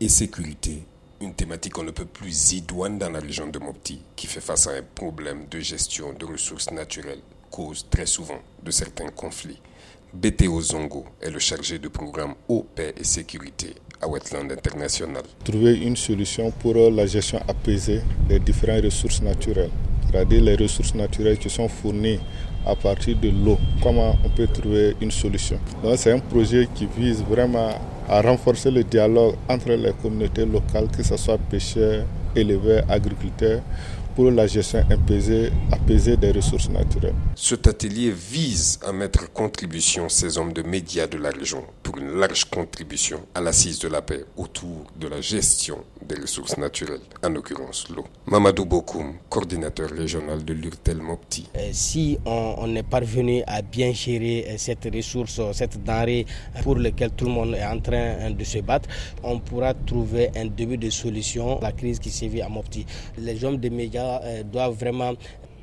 et sécurité, une thématique qu'on ne peut plus idoine dans la région de Mopti, qui fait face à un problème de gestion de ressources naturelles, cause très souvent de certains conflits. BTO Zongo est le chargé de programme eau, paix et sécurité à Wetland International. Trouver une solution pour la gestion apaisée des différentes ressources naturelles, c'est-à-dire les ressources naturelles qui sont fournies à partir de l'eau. Comment on peut trouver une solution? C'est un projet qui vise vraiment à renforcer le dialogue entre les communautés locales, que ce soit pêcheurs, éleveurs, agriculteurs, pour la gestion apaisée, apaisée des ressources naturelles. Cet atelier vise à mettre en contribution ces hommes de médias de la région pour une large contribution à l'assise de la paix autour de la gestion des ressources naturelles, en l'occurrence l'eau. Mamadou Bokoum, coordinateur régional de l'URTEL Mopti. Euh, si on, est parvenu à bien gérer euh, cette ressource, cette denrée pour laquelle tout le monde est en train de se battre, on pourra trouver un début de solution à la crise qui sévit à Mopti. Les hommes de médias euh, doivent vraiment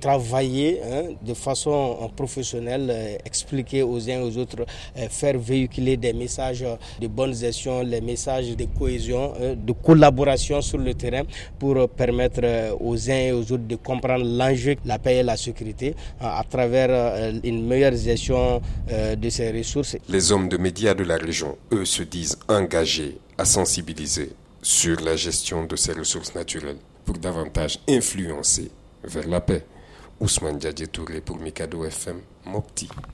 travailler hein, de façon euh, professionnelle, euh, expliquer aux uns et aux autres, faire véhiculer des messages de bonne gestion, les messages de cohésion, de collaboration sur le terrain pour permettre aux uns et aux autres de comprendre l'enjeu, la paix et la sécurité à travers une meilleure gestion de ces ressources. Les hommes de médias de la région, eux, se disent engagés à sensibiliser sur la gestion de ces ressources naturelles pour davantage influencer vers la paix. Ousmane Touré pour Mikado FM, Mopti.